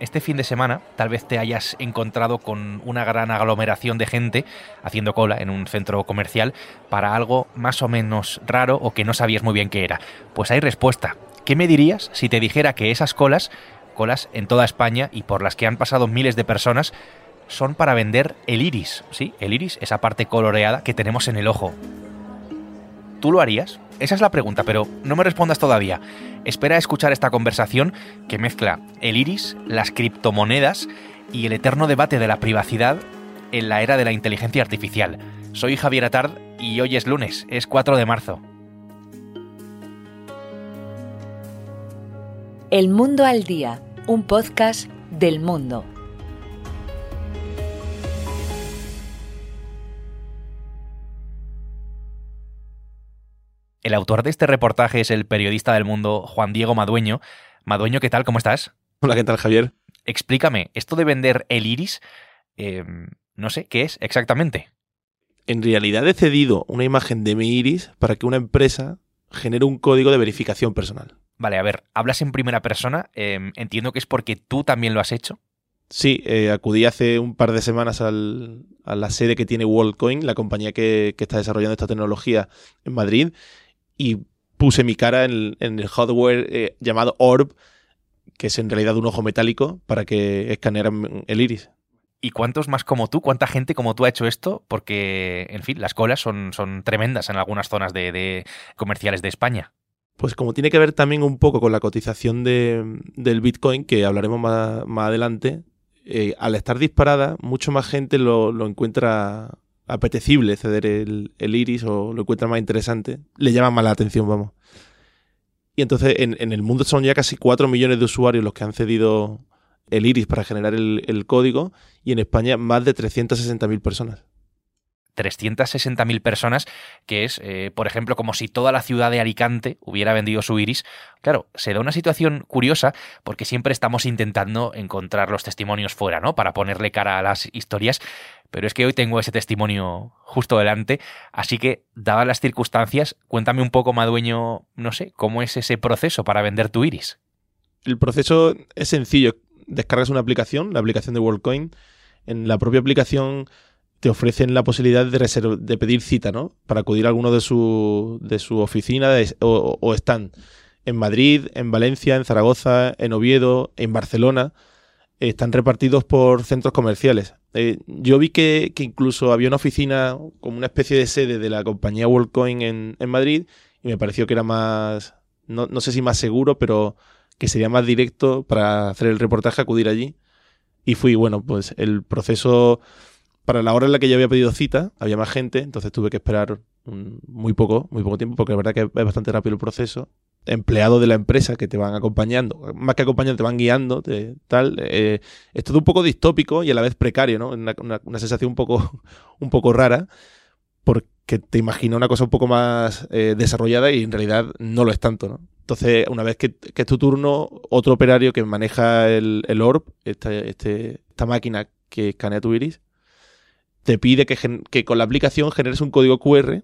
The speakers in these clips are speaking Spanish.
este fin de semana tal vez te hayas encontrado con una gran aglomeración de gente haciendo cola en un centro comercial para algo más o menos raro o que no sabías muy bien qué era. Pues hay respuesta. ¿Qué me dirías si te dijera que esas colas, colas en toda España y por las que han pasado miles de personas, son para vender el iris? Sí, el iris, esa parte coloreada que tenemos en el ojo. ¿Tú lo harías? Esa es la pregunta, pero no me respondas todavía. Espera a escuchar esta conversación que mezcla el iris, las criptomonedas y el eterno debate de la privacidad en la era de la inteligencia artificial. Soy Javier Atard y hoy es lunes, es 4 de marzo. El Mundo al Día, un podcast del mundo. El autor de este reportaje es el periodista del mundo Juan Diego Madueño. Madueño, ¿qué tal? ¿Cómo estás? Hola, ¿qué tal, Javier? Explícame, esto de vender el iris, em, no sé, ¿qué es exactamente? En realidad he cedido una imagen de mi iris para que una empresa genere un código de verificación personal. Vale, a ver, hablas en primera persona, em, entiendo que es porque tú también lo has hecho. Sí, eh, acudí hace un par de semanas a la sede que tiene WorldCoin, la compañía que, está desarrollando esta tecnología en Madrid, y puse mi cara en, el hardware eh, llamado Orb, que es en realidad un ojo metálico, para que escanearan el iris. ¿Y cuántos más como tú, cuánta gente como tú ha hecho esto? Porque, en fin, las colas son, son tremendas en algunas zonas de, comerciales de España. Pues como tiene que ver también un poco con la cotización del Bitcoin, que hablaremos más, adelante, eh, al estar disparada, mucho más gente lo, lo encuentra apetecible ceder el, iris o lo encuentra más interesante, le llama más la atención, vamos. Y entonces en, el mundo son ya casi 4 millones de usuarios los que han cedido el iris para generar el, código y en España más de 360.000 personas. 360.000 personas, que es, eh, por ejemplo, como si toda la ciudad de Alicante hubiera vendido su iris. Claro, se da una situación curiosa porque siempre estamos intentando encontrar los testimonios fuera, ¿no? Para ponerle cara a las historias, pero es que hoy tengo ese testimonio justo delante, así que, dadas las circunstancias, cuéntame un poco, Madueño, no sé, cómo es ese proceso para vender tu iris. El proceso es sencillo. Descargas una aplicación, la aplicación de WorldCoin. En la propia aplicación te ofrecen la posibilidad de, pedir cita, ¿no? Para acudir a alguno de su, de su oficina o, o stand. En Madrid, en Valencia, en Zaragoza, en Oviedo, en Barcelona. Están repartidos por centros comerciales. Eh, yo vi que, incluso había una oficina como una especie de sede de la compañía WorldCoin en, en Madrid y me pareció que era más, no, no, sé si más seguro, pero que sería más directo para hacer el reportaje, acudir allí. Y fui, bueno, pues el proceso para la hora en la que yo había pedido cita, había más gente, entonces tuve que esperar muy poco, muy poco tiempo, porque la verdad que es bastante rápido el proceso. Empleados de la empresa que te van acompañando, más que acompañando, te van guiando, tal. Eh, es todo un poco distópico y a la vez precario, ¿no? Una, una, sensación un poco, un poco rara, porque te imaginas una cosa un poco más eh, desarrollada y en realidad no lo es tanto, ¿no? Entonces, una vez que, es tu turno, otro operario que maneja el, el ORB, esta, este, esta máquina que escanea tu iris, te pide que, con la aplicación generes un código QR.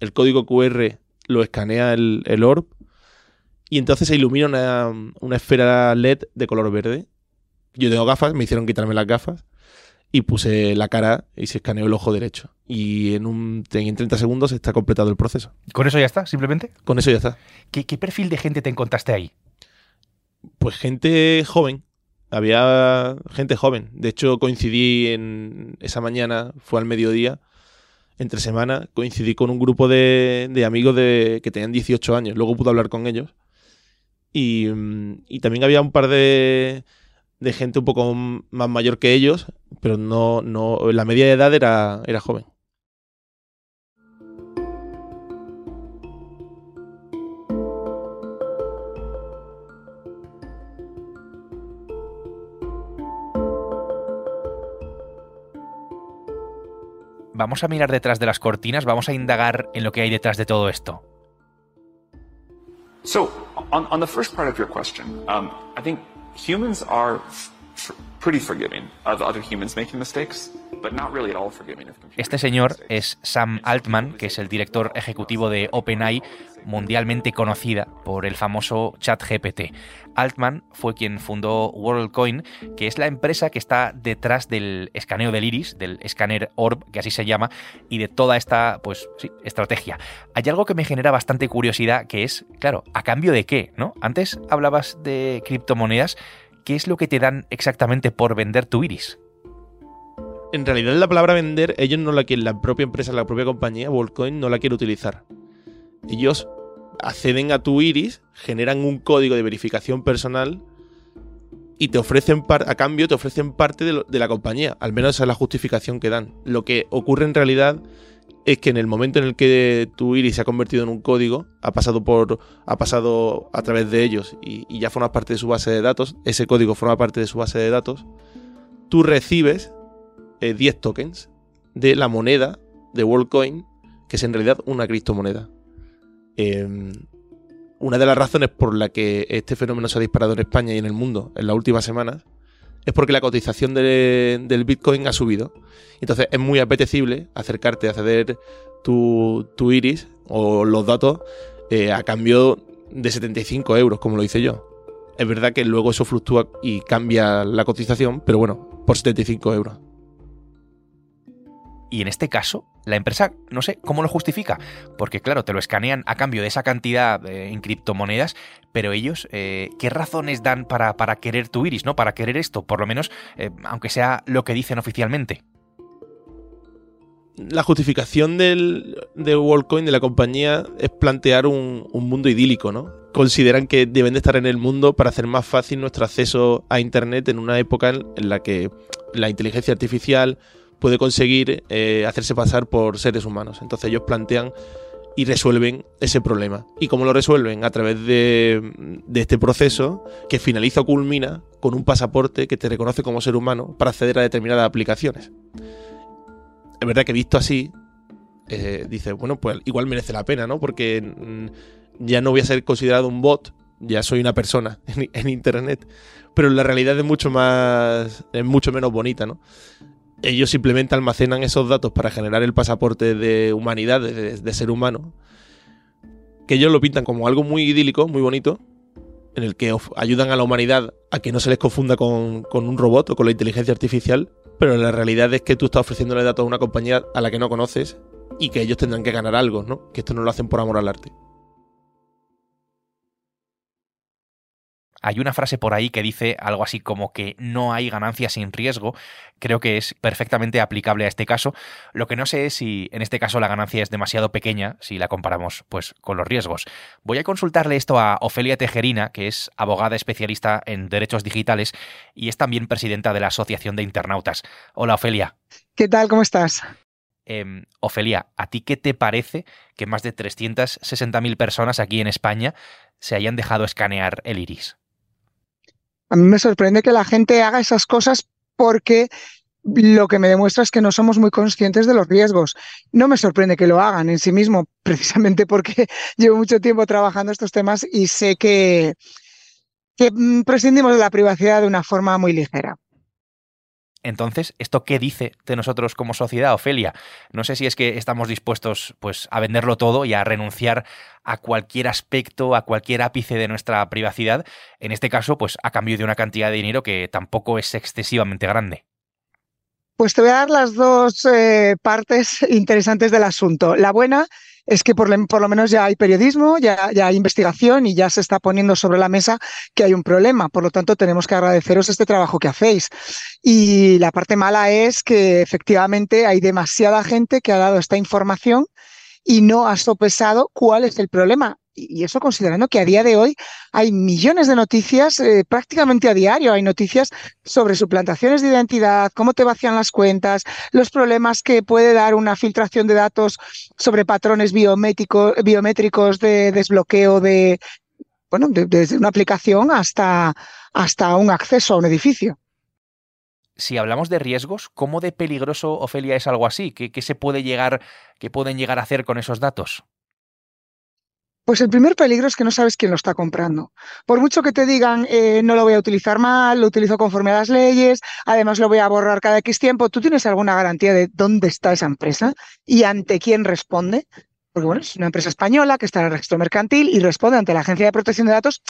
El código QR lo escanea el, el orb y entonces se ilumina una, esfera LED de color verde. Yo tengo gafas, me hicieron quitarme las gafas y puse la cara y se escaneó el ojo derecho. Y en, un, en 30 segundos está completado el proceso. ¿Con eso ya está, simplemente? Con eso ya está. ¿Qué, qué perfil de gente te encontraste ahí? Pues gente joven, había gente joven. De hecho, coincidí en esa mañana, fue al mediodía, entre semana, coincidí con un grupo de, amigos de, que tenían 18 años. Luego pude hablar con ellos. Y, mm, y también había un par de, de, gente un poco más mayor que ellos, pero no, no la media de edad era, era joven. Vamos a mirar detrás de las cortinas, vamos a indagar en lo que hay detrás de todo esto. So, on, on the first part of your question, um, I think humans are Este señor es Sam Altman, que es el director ejecutivo de OpenAI, mundialmente conocida por el famoso ChatGPT. Altman fue quien fundó WorldCoin, que es la empresa que está detrás del escaneo del iris, del escáner Orb, que así se llama, y de toda esta, pues sí, estrategia. Hay algo que me genera bastante curiosidad, que es, claro, ¿a cambio de qué? ¿no? Antes hablabas de criptomonedas, ¿qué es lo que te dan exactamente por vender tu iris? En realidad la palabra vender, ellos no la quieren, la propia empresa, la propia compañía, WorldCoin, no la quiere utilizar. Ellos acceden a tu iris, generan un código de verificación personal y te ofrecen a cambio te ofrecen parte de, de, la compañía. Al menos esa es la justificación que dan. Lo que ocurre en realidad es que en el momento en el que tu iris se ha convertido en un código, ha pasado por. ha pasado a través de ellos y, ya forma parte de su base de datos, ese código forma parte de su base de datos, tú recibes 10 eh, tokens de la moneda de WorldCoin, que es en realidad una criptomoneda. Em, una de las razones por la que este fenómeno se ha disparado en España y en el mundo en las últimas semanas es porque la cotización del Bitcoin ha subido. Entonces es muy apetecible acercarte a ceder tu, iris o los datos eh, a cambio de 75 euros, como lo hice yo. Es verdad que luego eso fluctúa y cambia la cotización, pero bueno, por 75 euros. Y en este caso, la empresa, no sé, ¿cómo lo justifica? Porque claro, te lo escanean a cambio de esa cantidad eh, en criptomonedas, pero ellos, eh, ¿qué razones dan para, para, querer tu iris, ¿no? Para querer esto, por lo menos, eh, aunque sea lo que dicen oficialmente. La justificación del, de WorldCoin, de la compañía, es plantear un, un mundo idílico, ¿no? Consideran que deben de estar en el mundo para hacer más fácil nuestro acceso a Internet en una época en la que la inteligencia artificial, puede conseguir eh, hacerse pasar por seres humanos. Entonces ellos plantean y resuelven ese problema. ¿Y cómo lo resuelven? A través de, este proceso que finaliza o culmina con un pasaporte que te reconoce como ser humano para acceder a determinadas aplicaciones. Es verdad que visto así, eh, dice, bueno, pues igual merece la pena, ¿no? Porque mm, ya no voy a ser considerado un bot, ya soy una persona en, en Internet, pero la realidad es mucho más, es mucho menos bonita, ¿no? Ellos simplemente almacenan esos datos para generar el pasaporte de humanidad, de, ser humano, que ellos lo pintan como algo muy idílico, muy bonito, en el que ayudan a la humanidad a que no se les confunda con, con, un robot o con la inteligencia artificial, pero la realidad es que tú estás ofreciéndole datos a una compañía a la que no conoces y que ellos tendrán que ganar algo, ¿no? Que esto no lo hacen por amor al arte. Hay una frase por ahí que dice algo así como que no hay ganancia sin riesgo. Creo que es perfectamente aplicable a este caso. Lo que no sé es si en este caso la ganancia es demasiado pequeña si la comparamos pues con los riesgos. Voy a consultarle esto a Ofelia Tejerina, que es abogada especialista en derechos digitales y es también presidenta de la Asociación de Internautas. Hola Ofelia. ¿Qué tal? ¿Cómo estás? Eh, Ofelia, ¿a ti qué te parece que más de 360.000 personas aquí en España se hayan dejado escanear el iris? A mí me sorprende que la gente haga esas cosas porque lo que me demuestra es que no somos muy conscientes de los riesgos. No me sorprende que lo hagan en sí mismo, precisamente porque llevo mucho tiempo trabajando estos temas y sé que, que mm, prescindimos de la privacidad de una forma muy ligera. Entonces, ¿esto qué dice de nosotros como sociedad, Ofelia? No sé si es que estamos dispuestos pues, a venderlo todo y a renunciar a cualquier aspecto, a cualquier ápice de nuestra privacidad, en este caso, pues a cambio de una cantidad de dinero que tampoco es excesivamente grande. Pues te voy a dar las dos eh, partes interesantes del asunto. La buena es que por, lo menos ya hay periodismo, ya, hay investigación y ya se está poniendo sobre la mesa que hay un problema. Por lo tanto, tenemos que agradeceros este trabajo que hacéis. Y la parte mala es que efectivamente hay demasiada gente que ha dado esta información y no ha sopesado cuál es el problema y eso considerando que a día de hoy hay millones de noticias, eh, prácticamente a diario hay noticias sobre suplantaciones de identidad, cómo te vacían las cuentas, los problemas que puede dar una filtración de datos sobre patrones biométricos, biométricos de desbloqueo de, bueno, desde una aplicación hasta, hasta un acceso a un edificio si hablamos de riesgos, ¿cómo de peligroso, Ofelia, es algo así? ¿Qué, se puede llegar, qué pueden llegar a hacer con esos datos? Pues el primer peligro es que no sabes quién lo está comprando. Por mucho que te digan, eh, no lo voy a utilizar mal, lo utilizo conforme a las leyes, además lo voy a borrar cada X tiempo, ¿tú tienes alguna garantía de dónde está esa empresa y ante quién responde? Porque bueno, es una empresa española que está en el registro mercantil y responde ante la Agencia de Protección de Datos.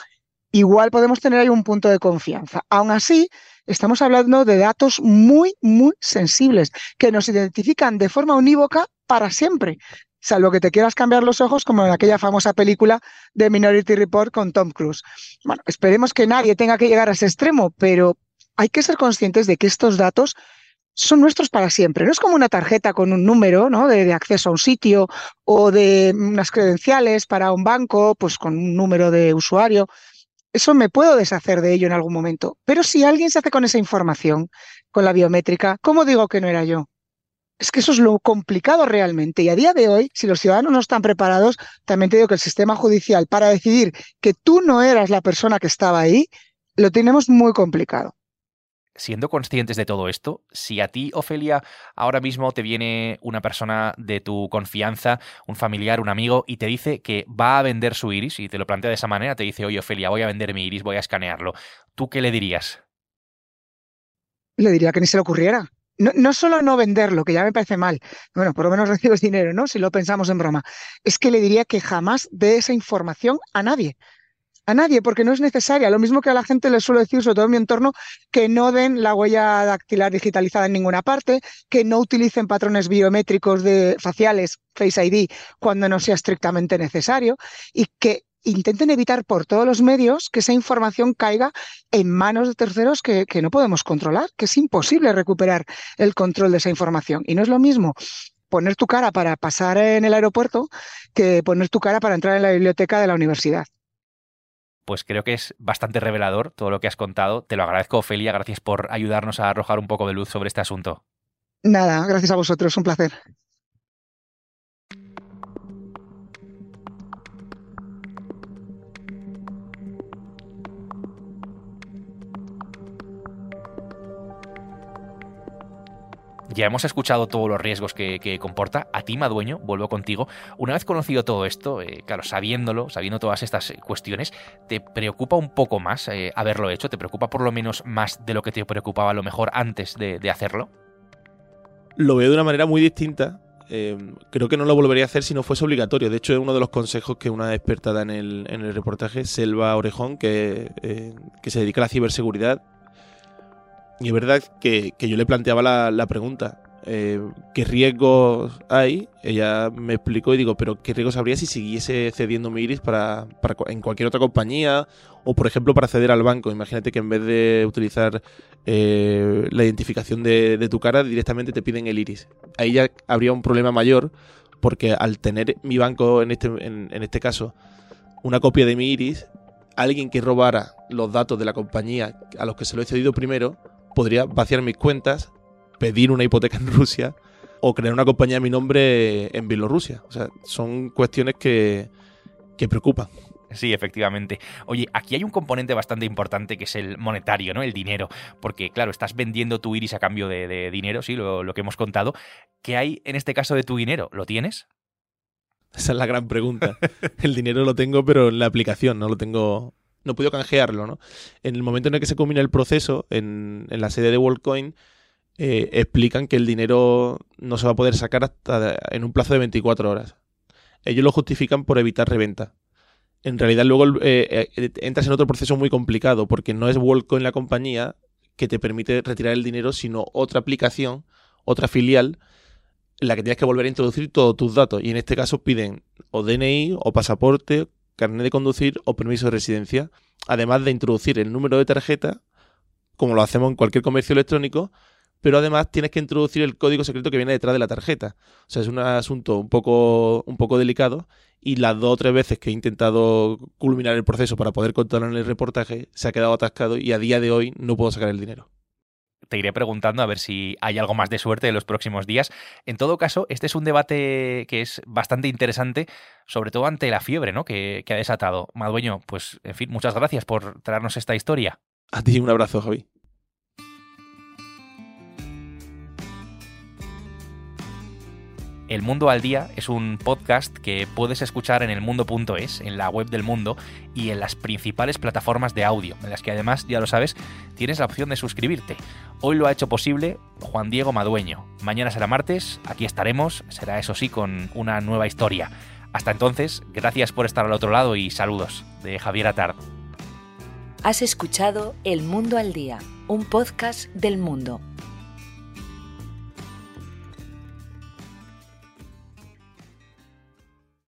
Igual podemos tener ahí un punto de confianza. Aún así, estamos hablando de datos muy, muy sensibles que nos identifican de forma unívoca para siempre salvo que te quieras cambiar los ojos como en aquella famosa película de Minority Report con Tom Cruise. Bueno, esperemos que nadie tenga que llegar a ese extremo, pero hay que ser conscientes de que estos datos son nuestros para siempre. No es como una tarjeta con un número ¿no? de, de, acceso a un sitio o de unas credenciales para un banco, pues con un número de usuario. Eso me puedo deshacer de ello en algún momento. Pero si alguien se hace con esa información, con la biométrica, ¿cómo digo que no era yo? Es que eso es lo complicado realmente. Y a día de hoy, si los ciudadanos no están preparados, también te digo que el sistema judicial para decidir que tú no eras la persona que estaba ahí, lo tenemos muy complicado. Siendo conscientes de todo esto, si a ti, Ofelia, ahora mismo te viene una persona de tu confianza, un familiar, un amigo, y te dice que va a vender su iris, y te lo plantea de esa manera, te dice, oye, Ofelia, voy a vender mi iris, voy a escanearlo, ¿tú qué le dirías? Le diría que ni se le ocurriera no, no, solo no venderlo, que ya me parece mal, bueno, por lo menos recibes dinero, ¿no? Si lo pensamos en broma, es que le diría que jamás dé esa información a nadie. A nadie, porque no es necesaria. Lo mismo que a la gente le suelo decir, sobre todo en mi entorno, que no den la huella dactilar digitalizada en ninguna parte, que no utilicen patrones biométricos de faciales, Face ID, cuando no sea estrictamente necesario, y que intenten evitar por todos los medios que esa información caiga en manos de terceros que, que, no podemos controlar, que es imposible recuperar el control de esa información. Y no es lo mismo poner tu cara para pasar en el aeropuerto que poner tu cara para entrar en la biblioteca de la universidad. Pues creo que es bastante revelador todo lo que has contado. Te lo agradezco, Ofelia. Gracias por ayudarnos a arrojar un poco de luz sobre este asunto. Nada, gracias a vosotros. Un placer. Ya hemos escuchado todos los riesgos que, comporta. A ti, Madueño, vuelvo contigo. Una vez conocido todo esto, eh, claro, sabiéndolo, sabiendo todas estas cuestiones, ¿te preocupa un poco más eh, haberlo hecho? ¿Te preocupa por lo menos más de lo que te preocupaba a lo mejor antes de, hacerlo? Lo veo de una manera muy distinta. Eh, creo que no lo volvería a hacer si no fuese obligatorio. De hecho, es uno de los consejos que una experta da en el, reportaje, Selva Orejón, eh, que se dedica a la ciberseguridad, y es verdad que, que yo le planteaba la, la pregunta, eh, ¿qué riesgos hay? Ella me explicó y digo, pero ¿qué riesgos habría si siguiese cediendo mi iris para, para, en cualquier otra compañía? O, por ejemplo, para acceder al banco. Imagínate que en vez de utilizar eh, la identificación de, de, tu cara, directamente te piden el iris. Ahí ya habría un problema mayor, porque al tener mi banco, en este, en, en este caso, una copia de mi iris, alguien que robara los datos de la compañía a los que se lo he cedido primero, podría vaciar mis cuentas, pedir una hipoteca en Rusia o crear una compañía a mi nombre en Bielorrusia. O sea, son cuestiones que, que preocupan. Sí, efectivamente. Oye, aquí hay un componente bastante importante que es el monetario, ¿no? El dinero. Porque, claro, estás vendiendo tu iris a cambio de, de dinero, sí, lo, lo, que hemos contado. ¿Qué hay en este caso de tu dinero? ¿Lo tienes? Esa es la gran pregunta. el dinero lo tengo, pero en la aplicación, no lo tengo no podido canjearlo, ¿no? En el momento en el que se culmina el proceso, en, en la sede de WorldCoin, eh, explican que el dinero no se va a poder sacar hasta en un plazo de 24 horas. Ellos lo justifican por evitar reventa. En realidad luego eh, eh, entras en otro proceso muy complicado porque no es WorldCoin la compañía que te permite retirar el dinero, sino otra aplicación, otra filial, en la que tienes que volver a introducir todos tus datos. Y en este caso piden o DNI o pasaporte carnet de conducir o permiso de residencia, además de introducir el número de tarjeta, como lo hacemos en cualquier comercio electrónico, pero además tienes que introducir el código secreto que viene detrás de la tarjeta. O sea, es un asunto un poco, un poco delicado y las dos o tres veces que he intentado culminar el proceso para poder contarlo en el reportaje se ha quedado atascado y a día de hoy no puedo sacar el dinero te iré preguntando a ver si hay algo más de suerte en los próximos días. En todo caso, este es un debate que es bastante interesante, sobre todo ante la fiebre ¿no? que, que ha desatado. Madueño, pues, en fin, muchas gracias por traernos esta historia. A ti un abrazo, Javi.。El Mundo al Día es un podcast que puedes escuchar en elmundo.es, en la web del mundo y en las principales plataformas de audio, en las que además, ya lo sabes, tienes la opción de suscribirte. Hoy lo ha hecho posible Juan Diego Madueño. Mañana será martes, aquí estaremos, será eso sí con una nueva historia. Hasta entonces, gracias por estar al otro lado y saludos de Javier Atard. Has escuchado El Mundo al Día, un podcast del mundo